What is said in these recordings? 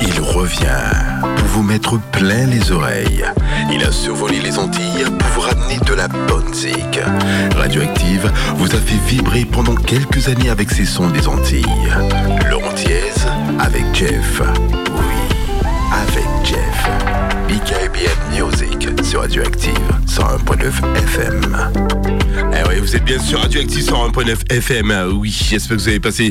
Il revient pour vous mettre plein les oreilles. Il a survolé les Antilles pour vous ramener de la bonne zik. Radioactive vous a fait vibrer pendant quelques années avec ses sons des Antilles. Laurent avec Jeff. Oui, avec Jeff. BKBN Music sur Radioactive 101.9 FM. Eh oui, vous êtes bien sur Radioactive 101.9 FM. Euh, Oui, j'espère que vous avez passé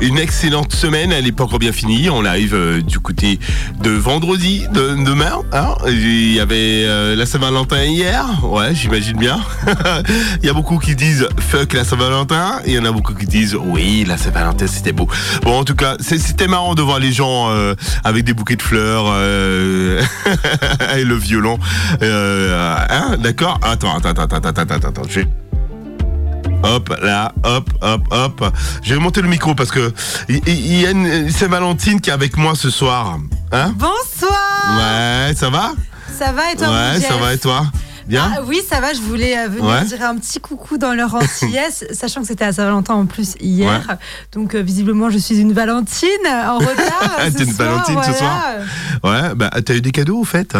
une excellente semaine. Elle n'est pas encore bien finie. On arrive euh, du côté de vendredi, de, demain. hein. Il y avait euh, la Saint-Valentin hier. Ouais, j'imagine bien. Il y a beaucoup qui disent fuck la Saint-Valentin. Il y en a beaucoup qui disent oui, la Saint-Valentin c'était beau. Bon, en tout cas, c'était marrant de voir les gens euh, avec des bouquets de fleurs et le violon. Euh, hein, d'accord Attends, attends, attends, attends, attends, attends, attends. Hop, là, hop, hop, hop. Je vais monter le micro parce que il il y, a une Saint-Valentine qui est avec moi ce soir. Hein? Bonsoir Ouais, ça va? Ça va et toi Ouais, ça va et toi? Bien Ah oui, ça va, je voulais euh, venir Ouais. dire un petit coucou dans leur antillaise, sachant que c'était à Saint-Valentin en plus hier. Donc euh, visiblement, je suis une Valentine en retard. Ah, t'es une soir, Valentine ce soir Ouais, bah t'as eu des cadeaux au fait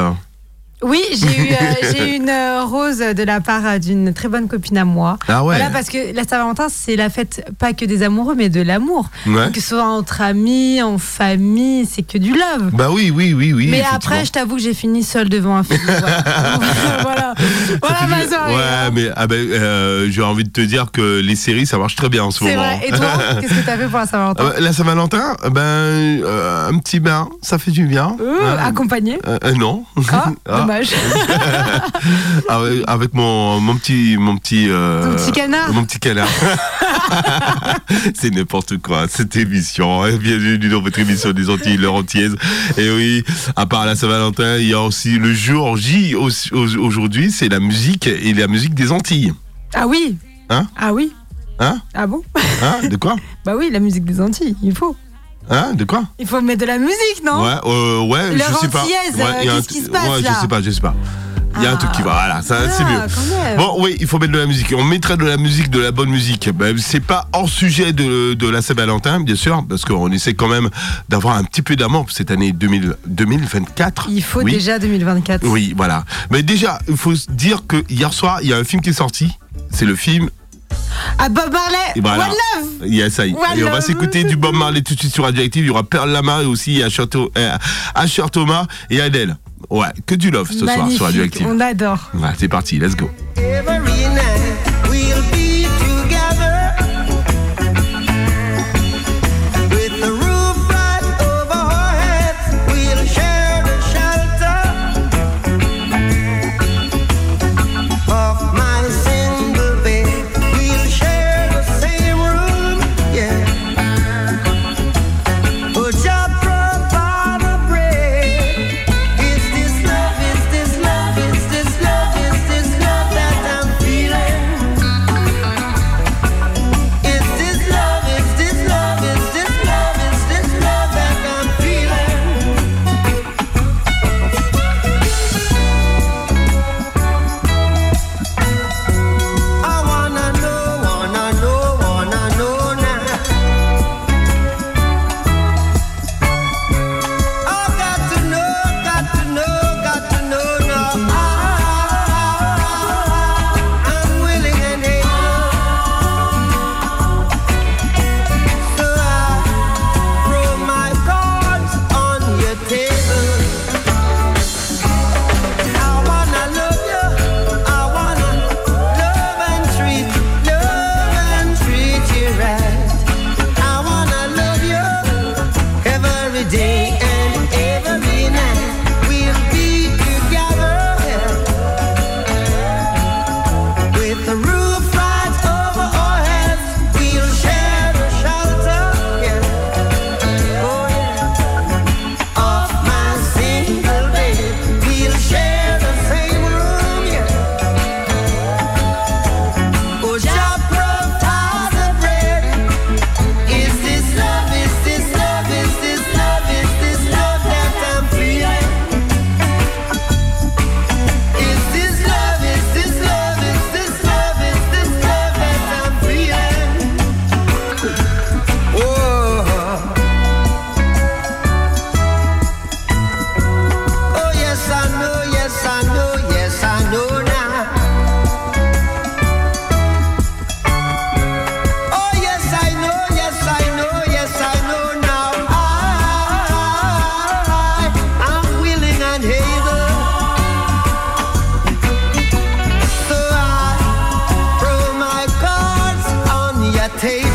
Oui, j'ai eu, euh, j'ai eu une euh, rose de la part euh, d'une très bonne copine à moi. Ah ouais Voilà, parce que la Saint-Valentin, c'est la fête pas que des amoureux, mais de l'amour. Ouais. Que ce soit entre amis, en famille, c'est que du love. Bah oui, oui, oui, oui. Mais après, je t'avoue que j'ai fini seule devant un film. Voilà, voilà, voilà ma soirée. Ouais, hein. mais ah ben, euh, j'ai envie de te dire que les séries, ça marche très bien en ce moment. vrai. Et toi, qu'est-ce que t'as fait pour la Saint-Valentin bah, la Saint-Valentin, ben un petit bain, ça fait du bien. Accompagné non. Ah, Ah. Dommage. avec, avec mon, mon petit mon petit euh, petit canard. mon petit canard c'est n'importe quoi cette émission hein. bienvenue dans votre émission des Antilles leur Antillaise et oui à part la Saint-Valentin il y a aussi le jour J au- au- aujourd'hui c'est la musique et la musique des Antilles Ah oui. Hein? Ah oui. hein? Ah bon? Hein? De quoi? Bah oui, la musique des Antilles, il faut. Hein de quoi Il faut mettre de la musique, non ouais euh, ouais Leur je sais pas Ouais, un qu'est-ce qui se passe, ouais, là je sais pas je sais pas il y a un truc qui va voilà ça c'est Ah, mieux quand même. Bon, oui, il faut mettre de la musique. On mettrait de la musique, de la bonne musique. Ben, c'est pas hors sujet de, de la Saint-Valentin, bien sûr, parce qu'on essaie quand même d'avoir un petit peu d'amour pour cette année 2000 2024. Il faut oui. déjà 2024. Oui, voilà. Mais déjà, il faut dire que hier soir, il y a un film qui est sorti. C'est le film. Ah Bob Marley Et voilà. One Love Yes, I. One Et on va s'écouter du Bob Marley tout de suite sur Radioactive. Il y aura Perle Lama et aussi Asher, euh, Asher Thomas et Adèle. Ouais, que du love ce soir sur Radioactive. on adore. Ouais, c'est parti, let's go. Every night Hey.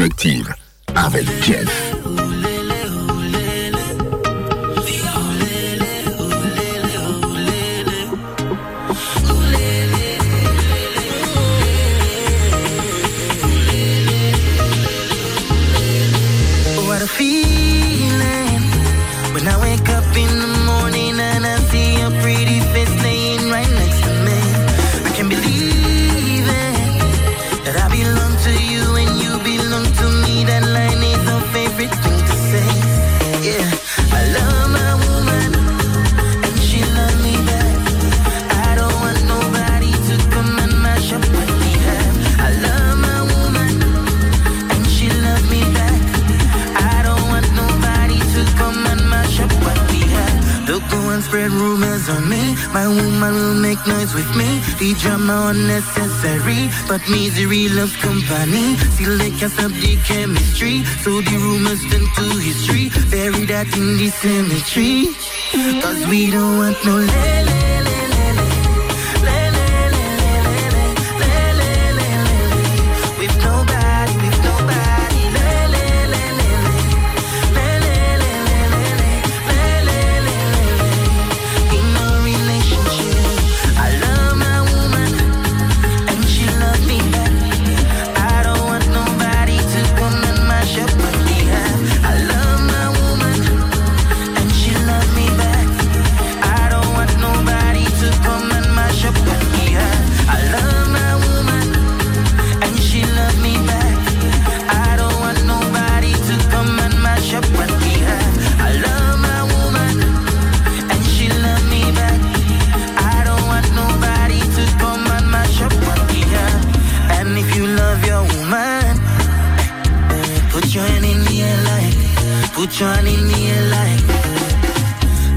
Radioactive, The drama unnecessary, but misery loves company. Still they can't stop the chemistry, so the rumors turn to history. Bury that in the cemetery, cause we don't want no lele. me alike. Put your hand in me like,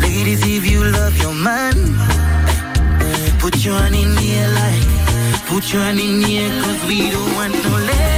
Ladies, if you love your man, put your hand in me like, Put your hand in me, cause we don't want no less.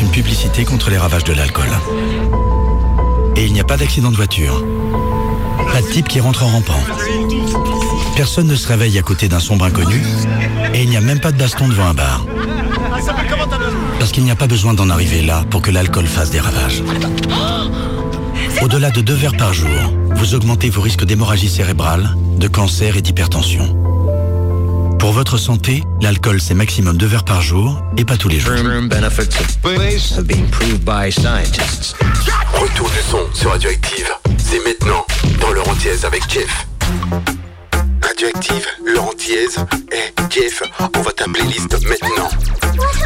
Une publicité contre les ravages de l'alcool. Et il n'y a pas d'accident de voiture. Pas de type qui rentre en rampant. Personne ne se réveille à côté d'un sombre inconnu. Et il n'y a même pas de baston devant un bar. Parce qu'il n'y a pas besoin d'en arriver là pour que l'alcool fasse des ravages. Au-delà de deux verres par jour, vous augmentez vos risques d'hémorragie cérébrale, de cancer et d'hypertension. Pour votre santé, l'alcool c'est maximum deux verres par jour et pas tous les jours. Long-term benefits of booze have been proved by scientists. Retour du son sur Radioactive, c'est maintenant dans Leur Antillaise avec Jeff. Radioactive, Leur Antillaise et Jeff, on va ta playlist maintenant.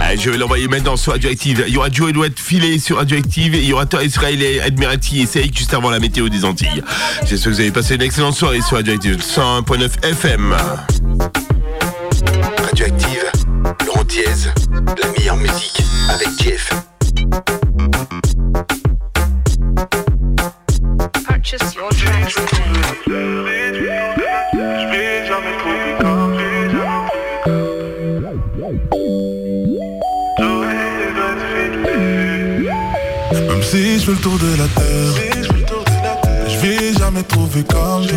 Ah, je vais l'envoyer maintenant sur Radioactive. Il y aura Joe Edouard Filet sur Radioactive et il y aura Thor Israël et Admirati et Seik juste avant la météo des Antilles. J'espère que vous avez passé une excellente soirée sur Radioactive 101.9 FM. Radioactive, Antillaise, la meilleure musique avec Jeff. Purchase your tracks today. Même si je fais le tour de la terre, je vais jamais trouver comme.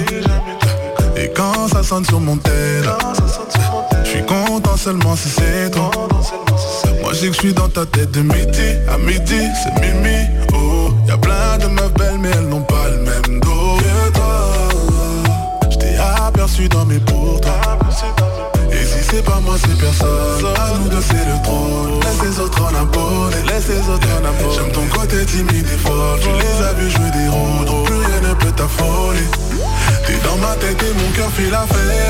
Et quand ça sonne sur mon tel, seulement si c'est toi. Moi je sais que je suis dans ta tête de midi à midi, c'est Mimi. Oh, y a plein de meufs belles mais elles n'ont pas le même dos que toi. Je t'ai aperçu dans mes pourtours. Et si c'est pas moi c'est personne À nous deux c'est le trône Laisse les autres en abonner Laisse les autres en abonner J'aime ton côté timide et folle Tu les as vus jouer des rôles Plus rien ne peut t'affoler T'es dans ma tête et mon cœur fait la fête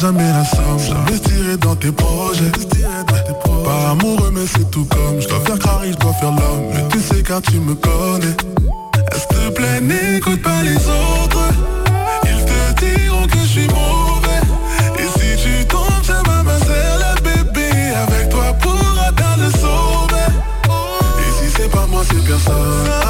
jamais la somme. J'investirai dans tes projets, pas amoureux mais c'est tout comme. Je dois faire carré, je dois faire l'homme, mais tu sais car tu me connais. S'il te plaît, n'écoute pas les autres? Ils te diront que je suis mauvais. Et si tu tombes, ça va ma le bébé. Avec toi pour atteindre le sommet. Et si c'est pas moi, c'est personne.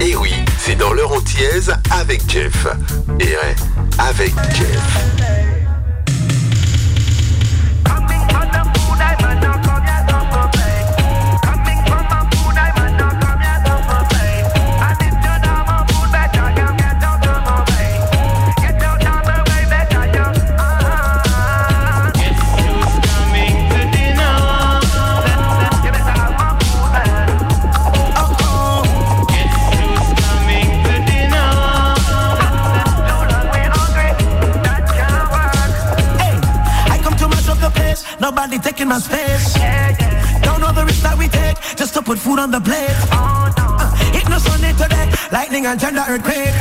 Et oui, c'est dans l'heure antillaise avec Jeff. Et avec Jeff. Nobody taking my space. Don't know the risk that we take just to put food on the plate. Uh, it lightning and the earthquake.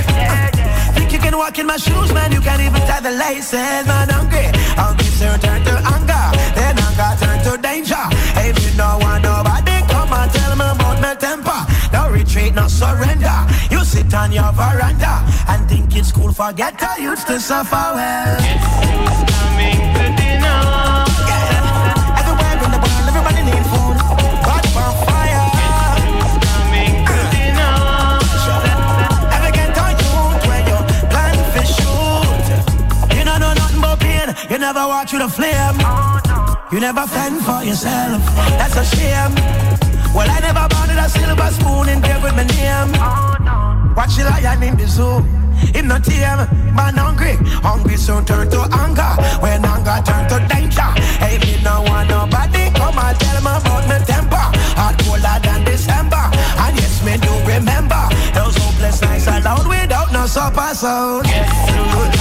Think you can walk in my shoes, man? You can't even tie the laces, man. Hungry, hungry, sir, turn to anger. Then anger turn to danger. If you don't want nobody, come and tell me about my temper. No retreat, no surrender. You sit on your veranda and think it's cool. Forget I used to suffer well. Yeah. Never walk the flame. You never fend for yourself. That's a shame. Well, I never silver spoon my name. Watch the lion in the zoo. Man hungry. Hungry turn to anger. When anger turn to danger. Hey, me no want nobody come tell my temper. Colder than December. And yes, me do remember those hopeless nights alone without no supper sound. Yes.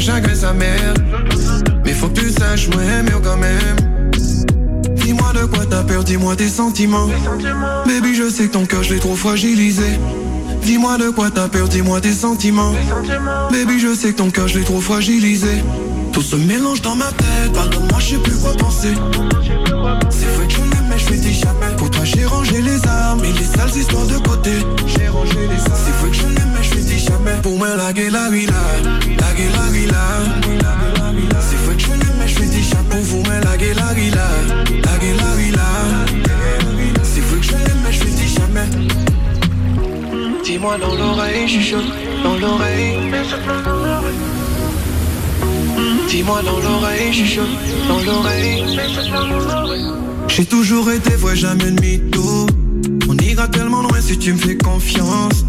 Sa mère. Mais faut que tu saches, mieux quand même. Dis-moi de quoi t'as peur, dis-moi tes sentiments. Baby, je sais que ton cœur, je l'ai trop fragilisé. Dis-moi de quoi t'as peur, dis-moi tes sentiments. Baby, je sais que ton cœur, je l'ai trop fragilisé. Tout se mélange dans ma tête, pardonne-moi, je sais plus quoi penser. C'est vrai que je l'aime, mais je lui dis jamais. Pour toi, j'ai rangé les armes et les sales histoires de côté. J'ai rangé les armes. C'est vrai que je l'aime, mais je lui dis jamais. Pour moi, la gueule, la vie, là. La gueule, la vie, là. C'est vrai que je l'aime, mais je lui dis jamais. Pour vous, mais la gueule, la vie, là. La gueule, la vie, là. C'est vrai que je l'aime, mais je lui dis jamais. Dis-moi dans l'oreille, chuchote dans l'oreille. Dis-moi dans l'oreille, chuchote dans l'oreille. J'ai toujours été vrai, jamais de mytho. On ira tellement loin si tu me fais confiance.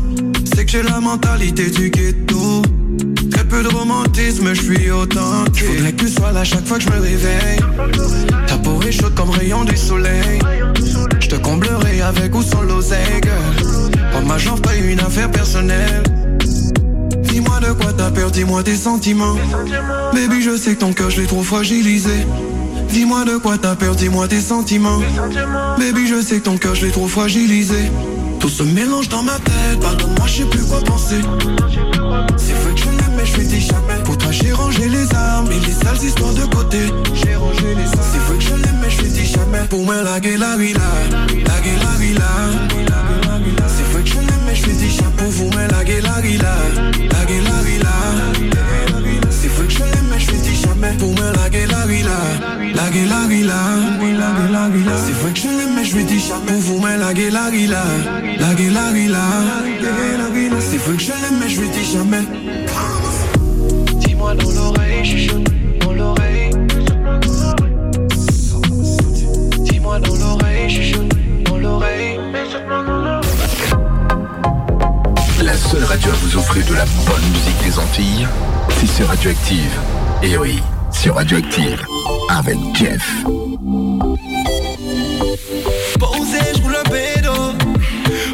C'est que j'ai la mentalité du ghetto. Très peu de romantisme, je suis authentique. Faudrait que tu sois là chaque fois que je me réveille. Ta peau est chaude comme rayon du soleil. Je te comblerai avec ou sans l'oseille. Pour ma jambe, pas une affaire personnelle. Dis-moi de quoi t'as peur, dis-moi tes sentiments. Baby, je sais que ton cœur, je l'ai trop fragilisé. Dis-moi de quoi t'as peur, dis-moi tes sentiments. Baby, je sais que ton cœur, je l'ai trop fragilisé. Tout se mélange dans ma tête, pardonne-moi, je sais plus quoi penser. C'est vrai que je l'aime, mais je lui dis jamais. Pour toi, j'ai rangé les armes et les sales histoires de côté. J'ai rangé les armes. C'est vrai que je l'aime, mais je lui dis jamais. Pour moi, la gueule, la vie, là. La la vie, je jamais. Pour vous, mais la gueule, la vie, là. La gueule, la vie, là. C'est vrai que je l'aime, mais je lui dis jamais. Pour moi, la gueule, la vie, là. La gueule, la vie, là. C'est vrai que je l'aime, mais je lui dis jamais. Vous, mais la gueule, la vie, là. La gueule, la vie, là. C'est vrai que je l'aime, mais je lui dis jamais. Dis-moi dans l'oreille, chuchote Antilles, c'est sur Radioactive. Et oui, sur Radioactive avec Jeff. Posé, je roule un pédo.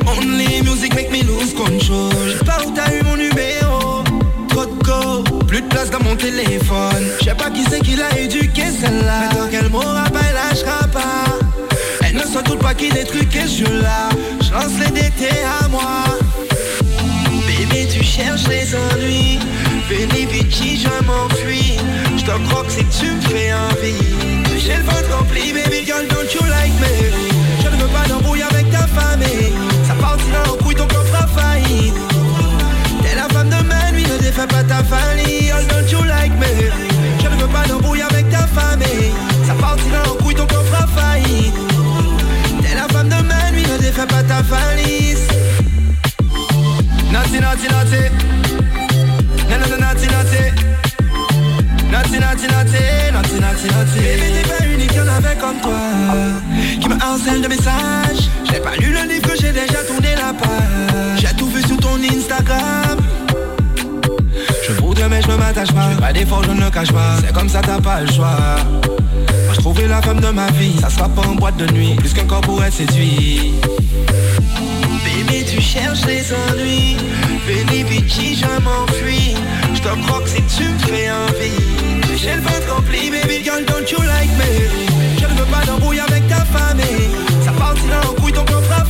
Only music make me lose control. Je sais pas où t'as eu mon numéro. Trop de go, plus de place dans mon téléphone. Je sais pas qui c'est qui l'a éduqué celle-là. Tant qu'elle m'aura pas, elle lâchera pas. Elle ne se doute pas qu'il est truqué ce jeu-là. Je lance les DT à moi. Cherches les ennuis. Veni Vici, je m'enfuis. Je te crois que c'est que tu me fais envie. J'ai le ventre rempli, baby girl, don't you like me? Je ne veux pas d'embrouille avec ta famille. Ça partira en couille, ton corps fera faillite. T'es la femme de ma nuit, ne défais pas ta famille. Don't you like me? Je ne veux pas d'embrouille avec ta famille. Ça partira en couille, ton corps fera faillite. T'es la femme de ma nuit, ne défais pas ta valise. Naughty, naughty. Baby, t'es pas avait comme toi. Qui me harcèle de messages. J'ai pas lu le livre que j'ai déjà tourné la page. J'ai tout vu sur ton Instagram. Je voudrais, mais je me m'attache pas. Pas d'effort, je ne cache pas. C'est comme ça, t'as pas le choix. Moi, je trouvais la femme de ma vie. Ça sera pas en boîte de nuit. Plus qu'un corps pour être séduit. Bébé, tu cherches les ennuis. Veni Vici, je m'enfuis. Je te crois que si tu me fais envie. J'ai le ventre rempli, baby girl, don't you like me? Je ne veux pas d'embrouille avec ta famille. Ça partira en couille, ton corps fera.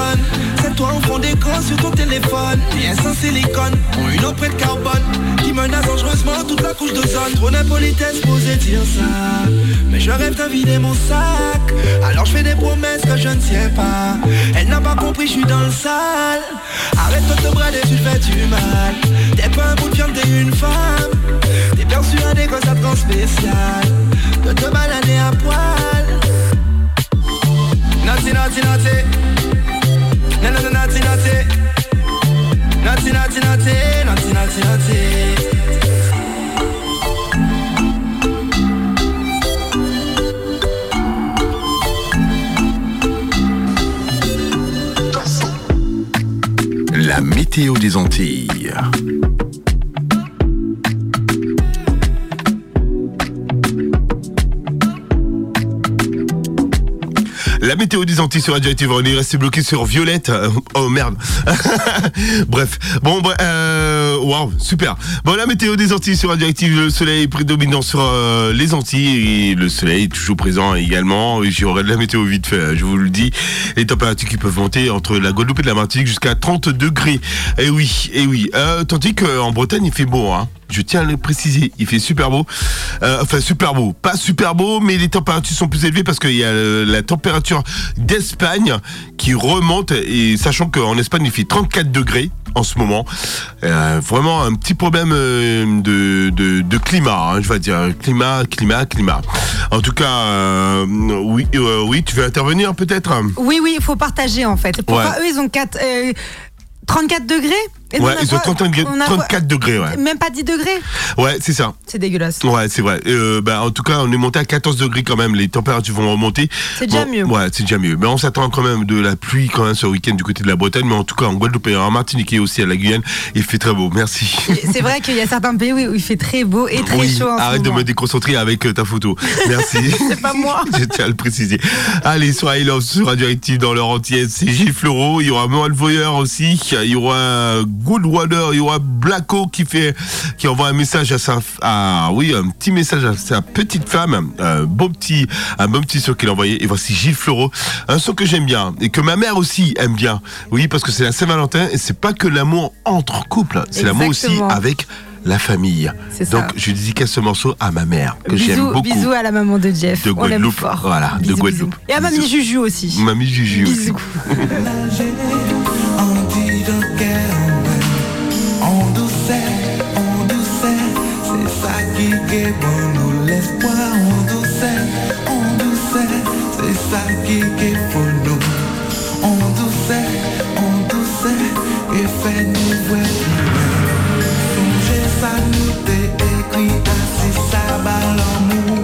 Des C'est toi au fond d'écran sur ton téléphone. Bien sans silicone, ont une empreinte carbone Qui menace dangereusement toute la couche d'ozone. Trop d'impolitesse posé dire ça. Mais je rêve de vider mon sac. Alors je fais des promesses que je ne tiens pas. Elle n'a pas compris, je suis dans le sale. Arrête de te brader, tu fais du mal. T'es pas un bout de viande, t'es une femme. T'es persuadé que ça te rend spécial De te balader à poil. La météo des Antilles. La météo des Antilles sur Radioactive, on est resté bloqué sur Violette. Euh, Oh merde. Bref. Bon, bah, euh, waouh, super. Bon, la météo des Antilles sur Radioactive, le soleil est prédominant sur euh, les Antilles et le soleil est toujours présent également. J'aurai de la météo vite fait, je vous le dis. Les températures qui peuvent monter entre la Guadeloupe et la Martinique jusqu'à 30 degrés. Et oui, et oui. Euh, tandis qu'en Bretagne, il fait beau, hein. Je tiens à le préciser, il fait super beau. Euh, enfin, super beau. Pas super beau, mais les températures sont plus élevées parce qu'il y a euh, la température d'Espagne qui remonte. Et sachant qu'en Espagne, il fait 34 degrés en ce moment. Euh, vraiment un petit problème de, de, de climat, hein, je vais dire. Climat, climat, climat. En tout cas, euh, oui, euh, oui, tu veux intervenir peut-être? Oui, oui, il faut partager en fait. Pourquoi Ouais. eux, ils ont 4, euh, 34 degrés? Et Ouais, ils ont quoi 34 degrés- On a quoi 34 degrés, ouais. Même pas 10 degrés Ouais, c'est ça. C'est dégueulasse. Ouais, c'est vrai. Euh, bah, en tout cas, on est monté à 14 degrés quand même. Les températures vont remonter. C'est déjà mieux. Ouais, c'est déjà mieux. Mais on s'attend quand même de la pluie quand même ce week-end du côté de la Bretagne. Mais en tout cas, en Guadeloupe et en Martinique et aussi à la Guyane, il fait très beau. Merci. C'est vrai qu'il y a certains pays où il fait très beau et très oui, chaud en arrête de me déconcentrer avec euh, ta photo. Merci. C'est pas moi. Je tiens à le préciser. Allez, soirée love sur Radioactive dans leur entière. C'est Gilles Fleureau. Il y aura Mohan Voyeur aussi. Il y aura Goodwater. Il y aura Blacko qui fait, qui envoie un message à sa, à, oui, un petit message à sa petite femme. Un beau petit, un bon petit son qu'il a envoyé. Et voici Gilles Fleureau. Un son que j'aime bien. Et que ma mère aussi aime bien. Oui, parce que c'est la Saint-Valentin et c'est pas que l'amour entre couples. C'est l'amour aussi avec la famille. Donc, je dédicace ce morceau à ma mère, que j'aime beaucoup. bisous à la maman de Jeff. De Guadeloupe. Voilà, de Guadeloupe. bisous. Et à mamie Juju aussi. Mamie Juju aussi. Bisous. On ke bon nou les pwa On douse, on douse, se sa ki ke fol nou On douse, on douse, e fe nou wè Sonje sa nou te ekri, asi sa ba l'amou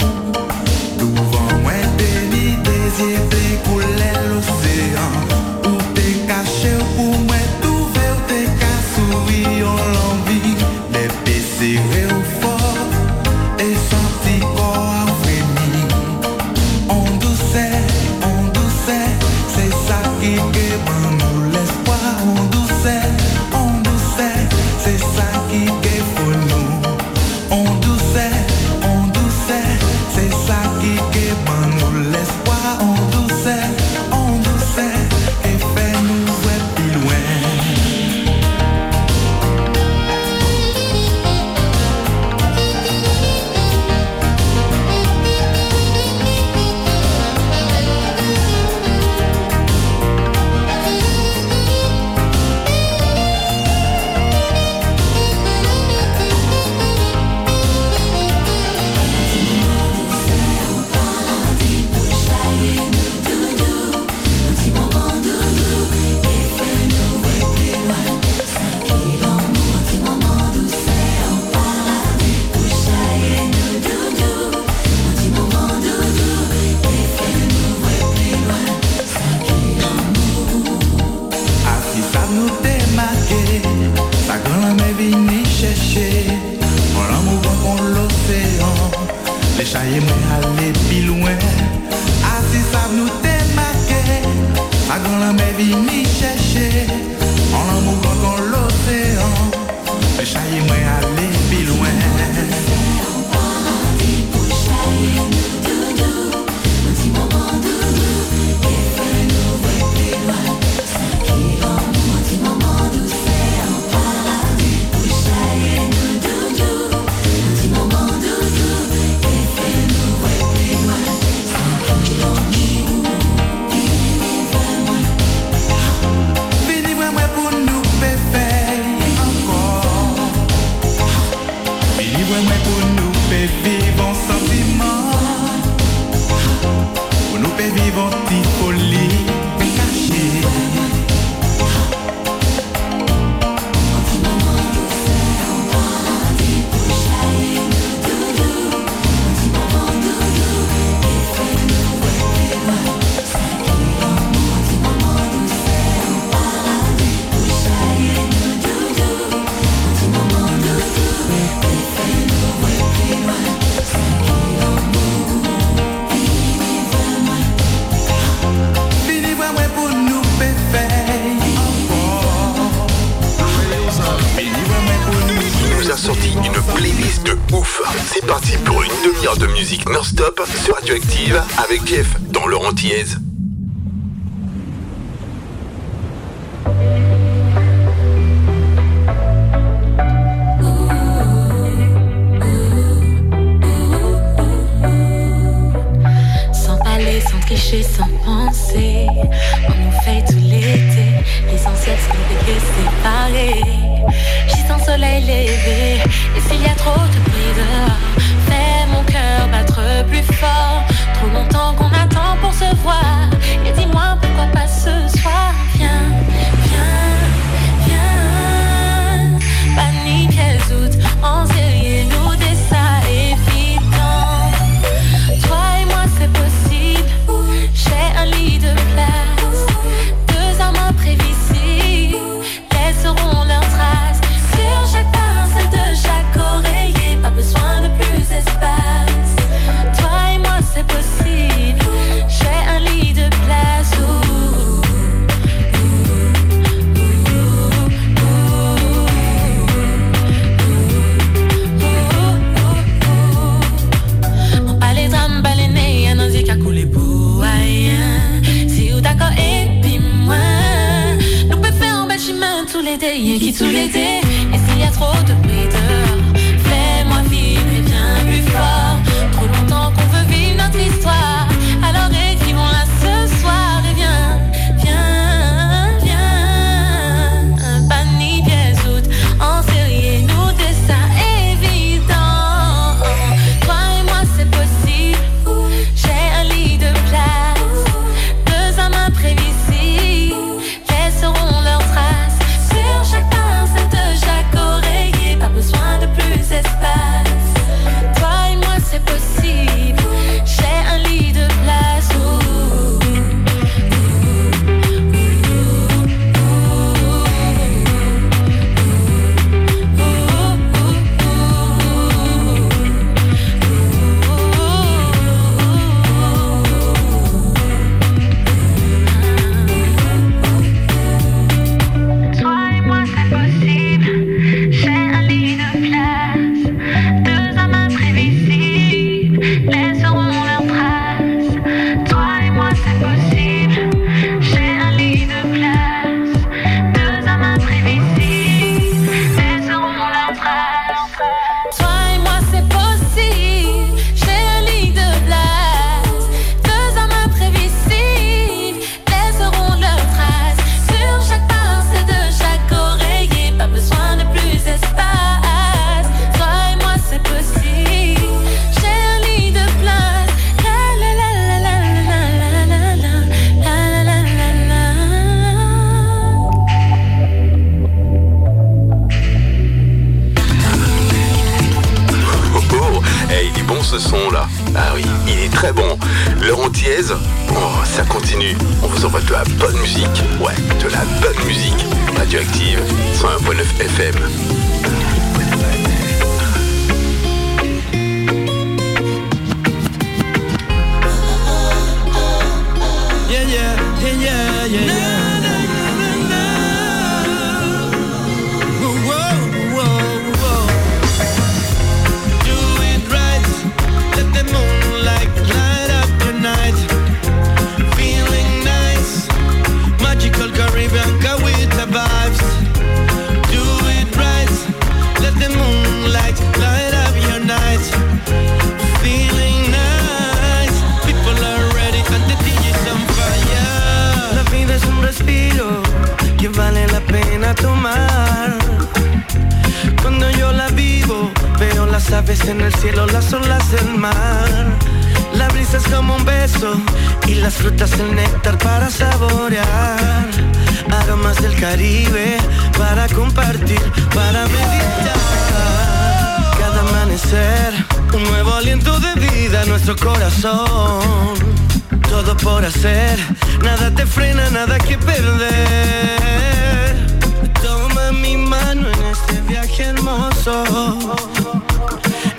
Louvan mwen te ni dezye te koule l'osean Ou te kache ou mwen touve ou te ka soui ou l'anvi Le pese ou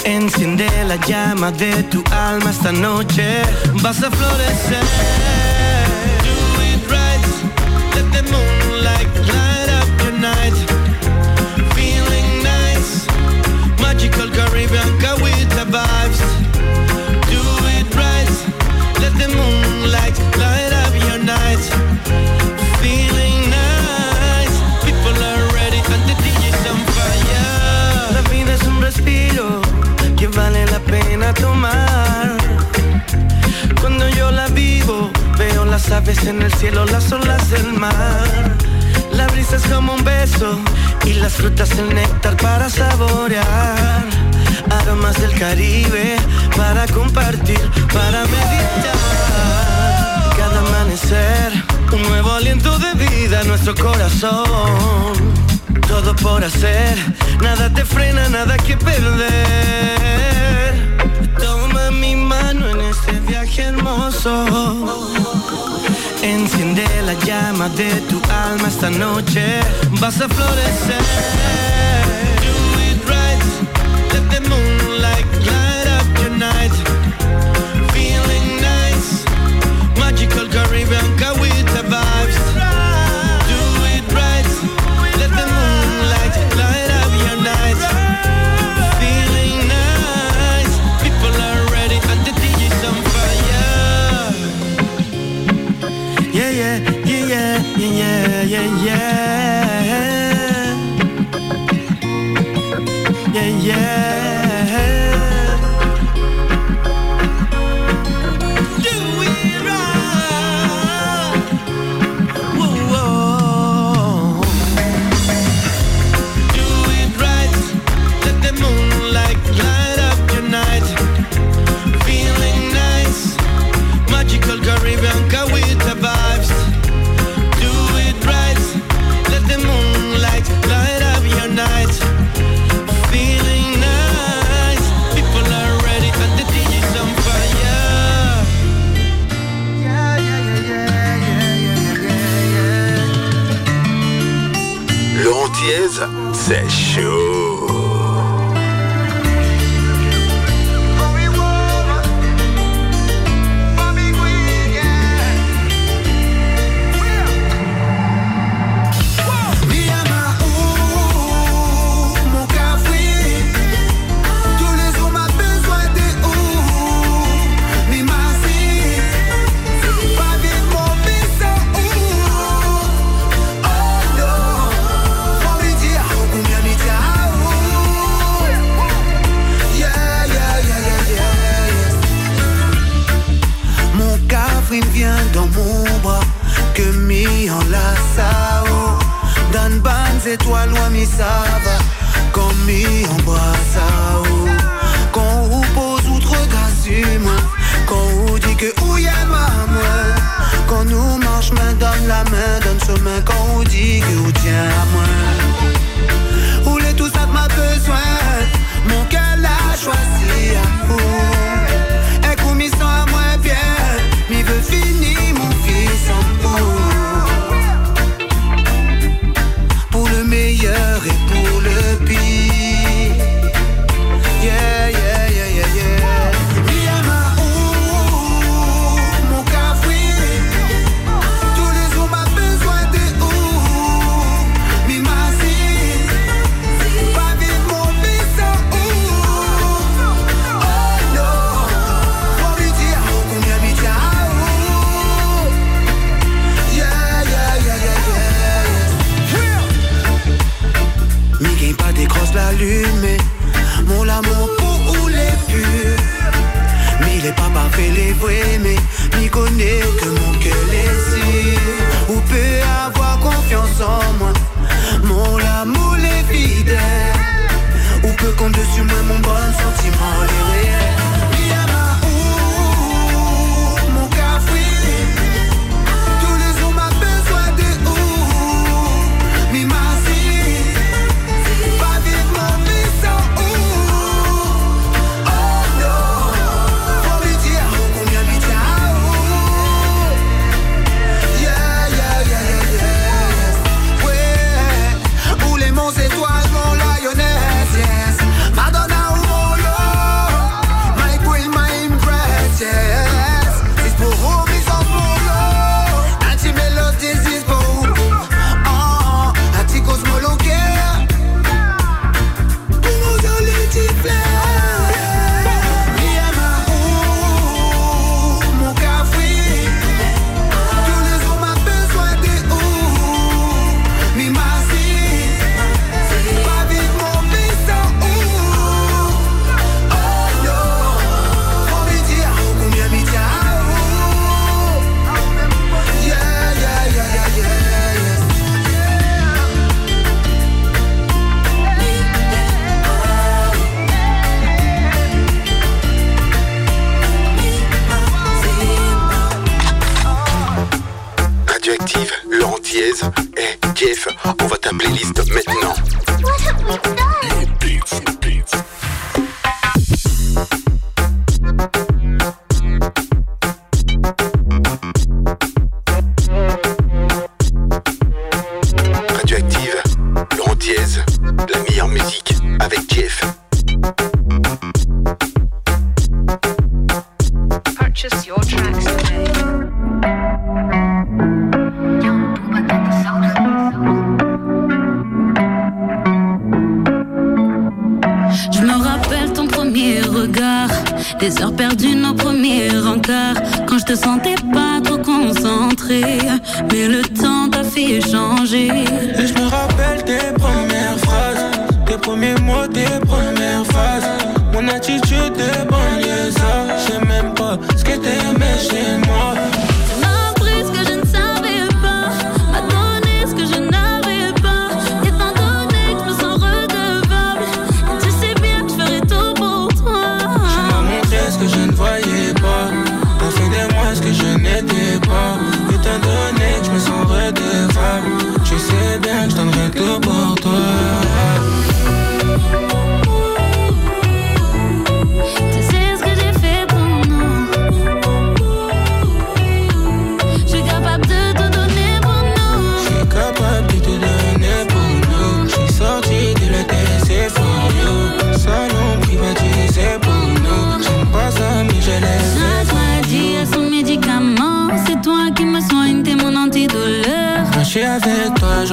Enciende la llama de tu alma esta noche. Vas a florecer. Do it right. Let the moonlight Las en el cielo, las olas del mar. La brisa es como un beso y las frutas el néctar para saborear. Aromas del Caribe para compartir, para meditar. Cada amanecer, un nuevo aliento de vida en nuestro corazón. Todo por hacer, nada te frena, nada que perder viaje hermoso. Enciende la llama de tu alma esta noche, vas a florecer.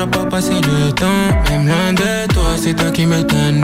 pas passer le temps. Même loin de toi, c'est toi qui me donne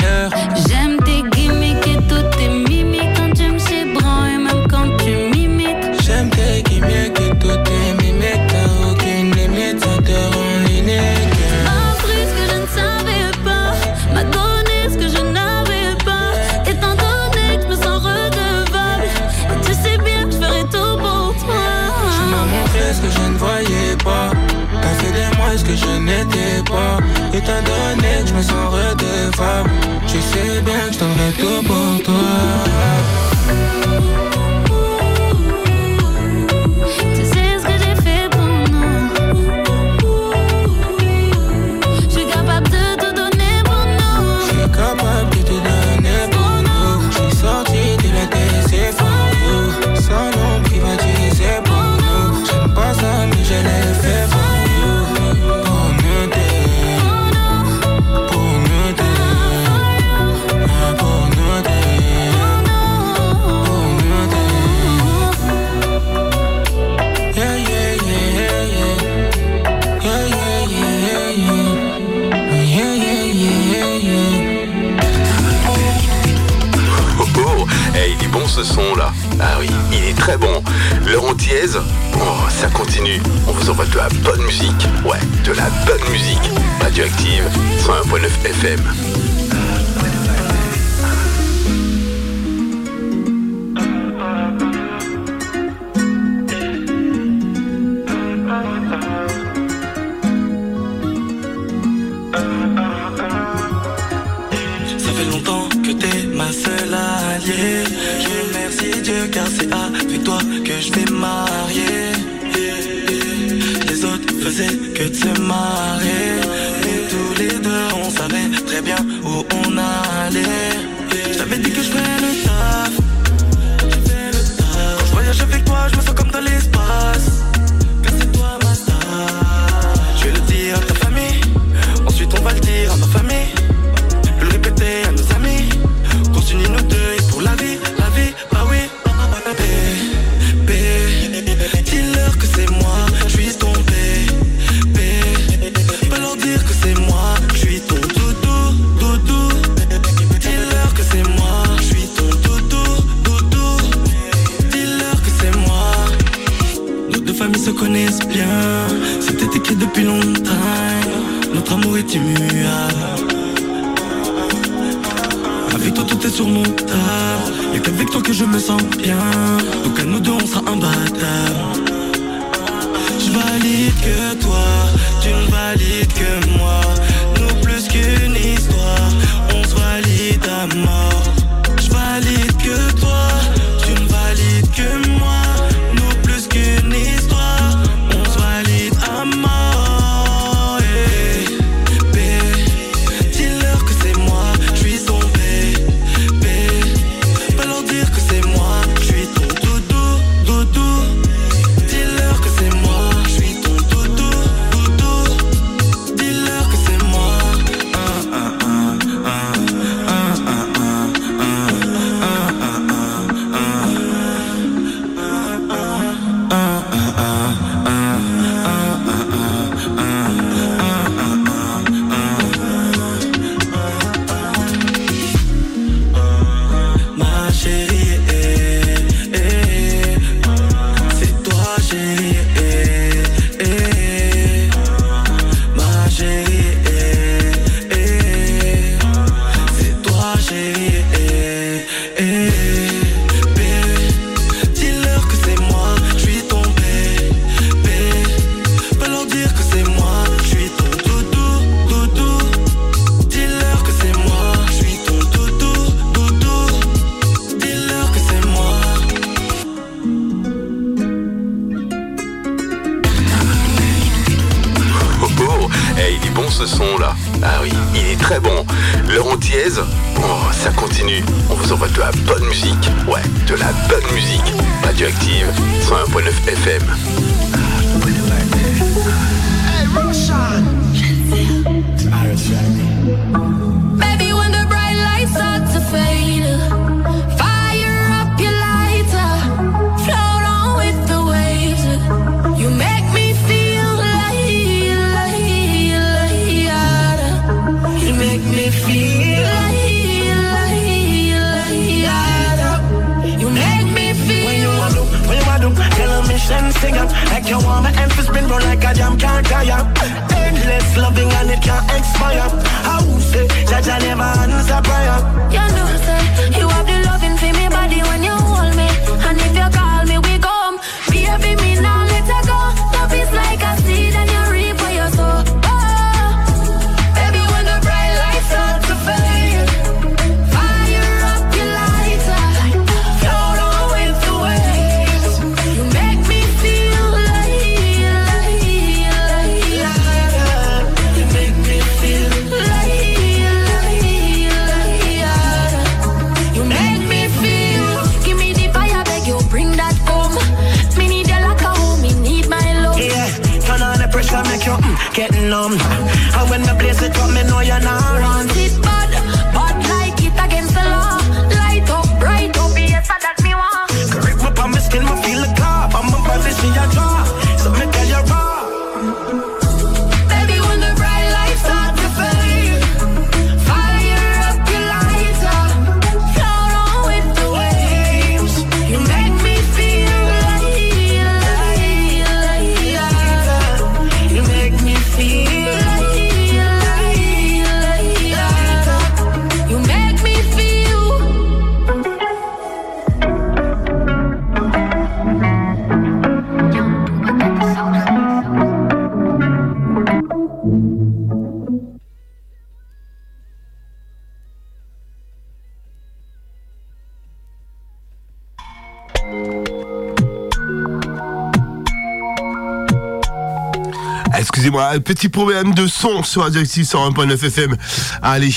donné je me sens redevable. Tu sais bien que je tout pour toi. bon. Laurent Thiez, oh, ça continue. On vous envoie de la bonne musique. Ouais, de la bonne musique. Radioactive 101.9 FM. Excusez-moi, un petit problème de son sur Radioactive 101.9 FM. Allez,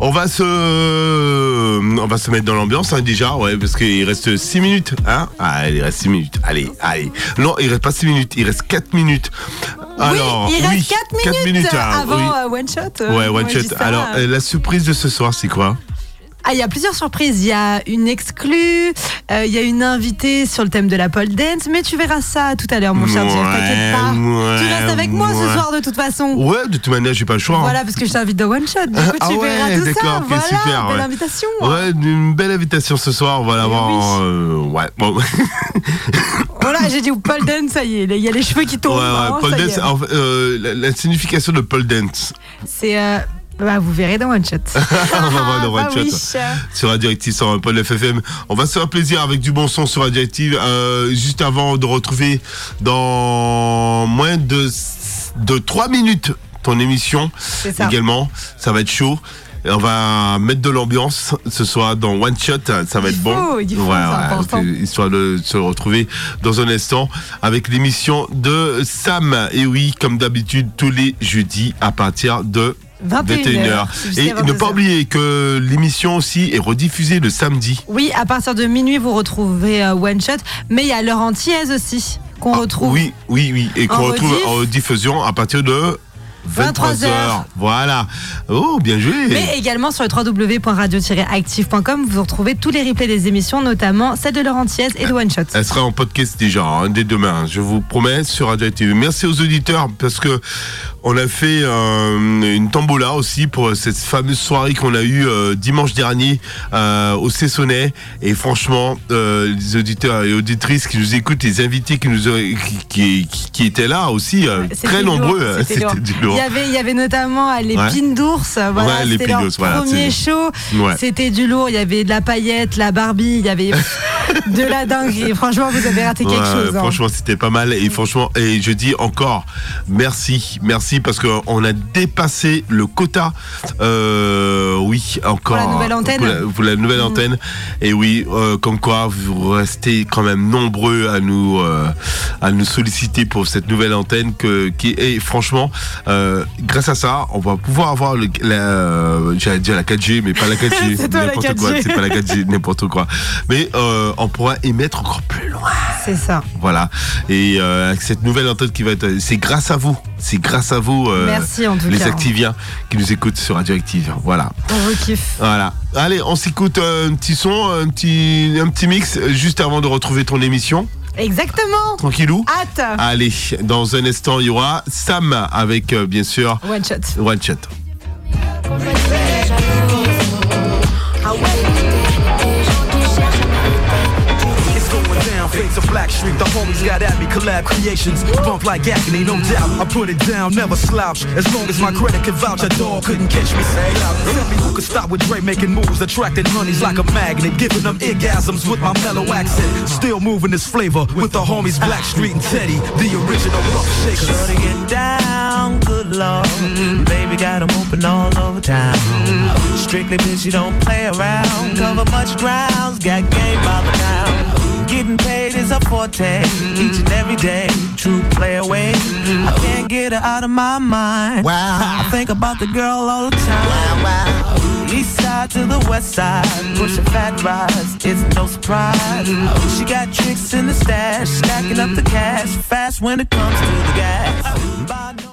on va se, on va se mettre dans l'ambiance hein, déjà, ouais, parce qu'il reste 6 minutes, hein. Ah, il reste 6 minutes. Allez, allez. Non, il reste pas 6 minutes, il reste 4 minutes. Alors, oui, il reste oui, 4 quatre minutes, ah, avant oui. euh, One Shot. euh, Ouais, one shot. Alors, euh, la surprise de ce soir, c'est quoi? Ah, il y a plusieurs surprises. Il y a une exclue, euh, il y a une invitée sur le thème de la pole dance, mais tu verras ça tout à l'heure, mon cher Jeff. T'inquiète pas. ouais, tu restes avec moi ouais. ce soir de toute façon. Ouais, de toute manière, j'ai pas le choix. hein. Voilà, parce que je t'invite dans One Shot. Du coup, Ah tu ouais, verras tout ça. d'accord, ok, Voilà, super, belle invitation. Ouais, une belle invitation ce soir. On va l'avoir. euh, ouais, bon. Voilà, j'ai dit pole dance, ça y est, il y a les cheveux qui tombent. ouais, hein, pole dance. en fait, euh, la, la signification de pole dance. C'est. Bah, vous verrez dans One Shot. on va voir dans bah One oui. Shot. Sur Radioactive sur un Pôle FFM. On va se faire plaisir avec du bon son sur Radioactive. Euh, juste avant de retrouver dans moins de, de 3 minutes ton émission ça. également. Ça va être chaud. Et on va mettre de l'ambiance ce soir dans One Shot, ça va être bon. faut, il faut, histoire de se retrouver dans un instant avec l'émission de Sam. Et oui, comme d'habitude, tous les jeudis à partir de 21h, jusqu'à Et ne 22h. pas oublier que l'émission aussi est rediffusée le samedi. Oui, à partir de minuit, vous retrouvez euh, One Shot, mais il y a l'heure antillaise aussi qu'on retrouve. Ah, Oui, oui, oui. Et qu'on retrouve en diffusion à partir de 23h. 23h. Voilà. Oh, bien joué. Mais également sur le www.radio-active.com, vous retrouvez tous les replays des émissions, notamment celle de l'heure antillaise et de One Shot. Elle sera en podcast déjà, hein, dès demain, je vous promets, sur Radio TV. Merci aux auditeurs, parce que on a fait euh, une tombola aussi pour cette fameuse soirée qu'on a eue euh, dimanche dernier euh, au Cessonnet. Et franchement, les auditeurs et auditrices qui nous écoutent, les invités qui nous ont- qui, qui, qui étaient là aussi, très nombreux, lourd. c'était du lourd. Il y avait, il y avait notamment euh, les Ouais. pins d'ours. Voilà, Ouais, les c'était leur voilà, premier show. Ouais. C'était du lourd. Il y avait de la paillette, la Barbie. Il y avait de la dinguerie. Franchement, vous avez raté quelque Ouais, chose. hein. Franchement, c'était pas mal. Et franchement, et je dis encore merci, merci parce qu'on a dépassé le quota. Euh, oui, encore. Pour la nouvelle antenne. Pour la, pour la nouvelle Mhm. antenne. Et oui, euh, comme quoi, vous restez quand même nombreux à nous, euh, à nous solliciter pour cette nouvelle antenne que, qui est franchement, grâce à ça, on va pouvoir avoir le, la, j'allais dire la 4G, mais pas la 4G. C'est toi la n'importe quoi. 4G. C'est pas la 4G, n'importe quoi. Mais on pourra émettre encore plus loin. C'est ça. Voilà. Et euh, avec cette nouvelle antenne qui va être. C'est grâce à vous. C'est grâce à vous, euh, Merci, en tout les cas. Activiens, qui nous écoutent sur Radioactive. Voilà. On vous kiffe. Voilà. Allez, on s'écoute euh, un petit son, un petit, un petit mix, juste avant de retrouver ton émission. Exactement. Tranquillou. Hâte. Allez, dans un instant, il y aura Sam avec, euh, bien sûr, One shot. One Shot. Down, of Black Street. The homies got at me, collab creations. Bump like agony, no doubt. I put it down, never slouch. As long as my credit can vouch, a dog couldn't catch me. Tell me who could stop with Dre making moves, attracting honeys like a magnet, giving them orgasms with my mellow accent. Still moving this flavor with the homies Black Street and Teddy, the original rough shakers. Shorty get down, good lord. Mm-hmm. Baby got 'em open all over town. Strictly bitch, you don't play around. Cover much grounds, got game by the town. Getting paid is a forte, each and every day. True play away. I can't get her out of my mind. Wow. I think about the girl all the time. Wow, wow. East side to the west side, pushing fat rides, it's no surprise. She got tricks in the stash, stacking up the cash, fast when it comes to the gas.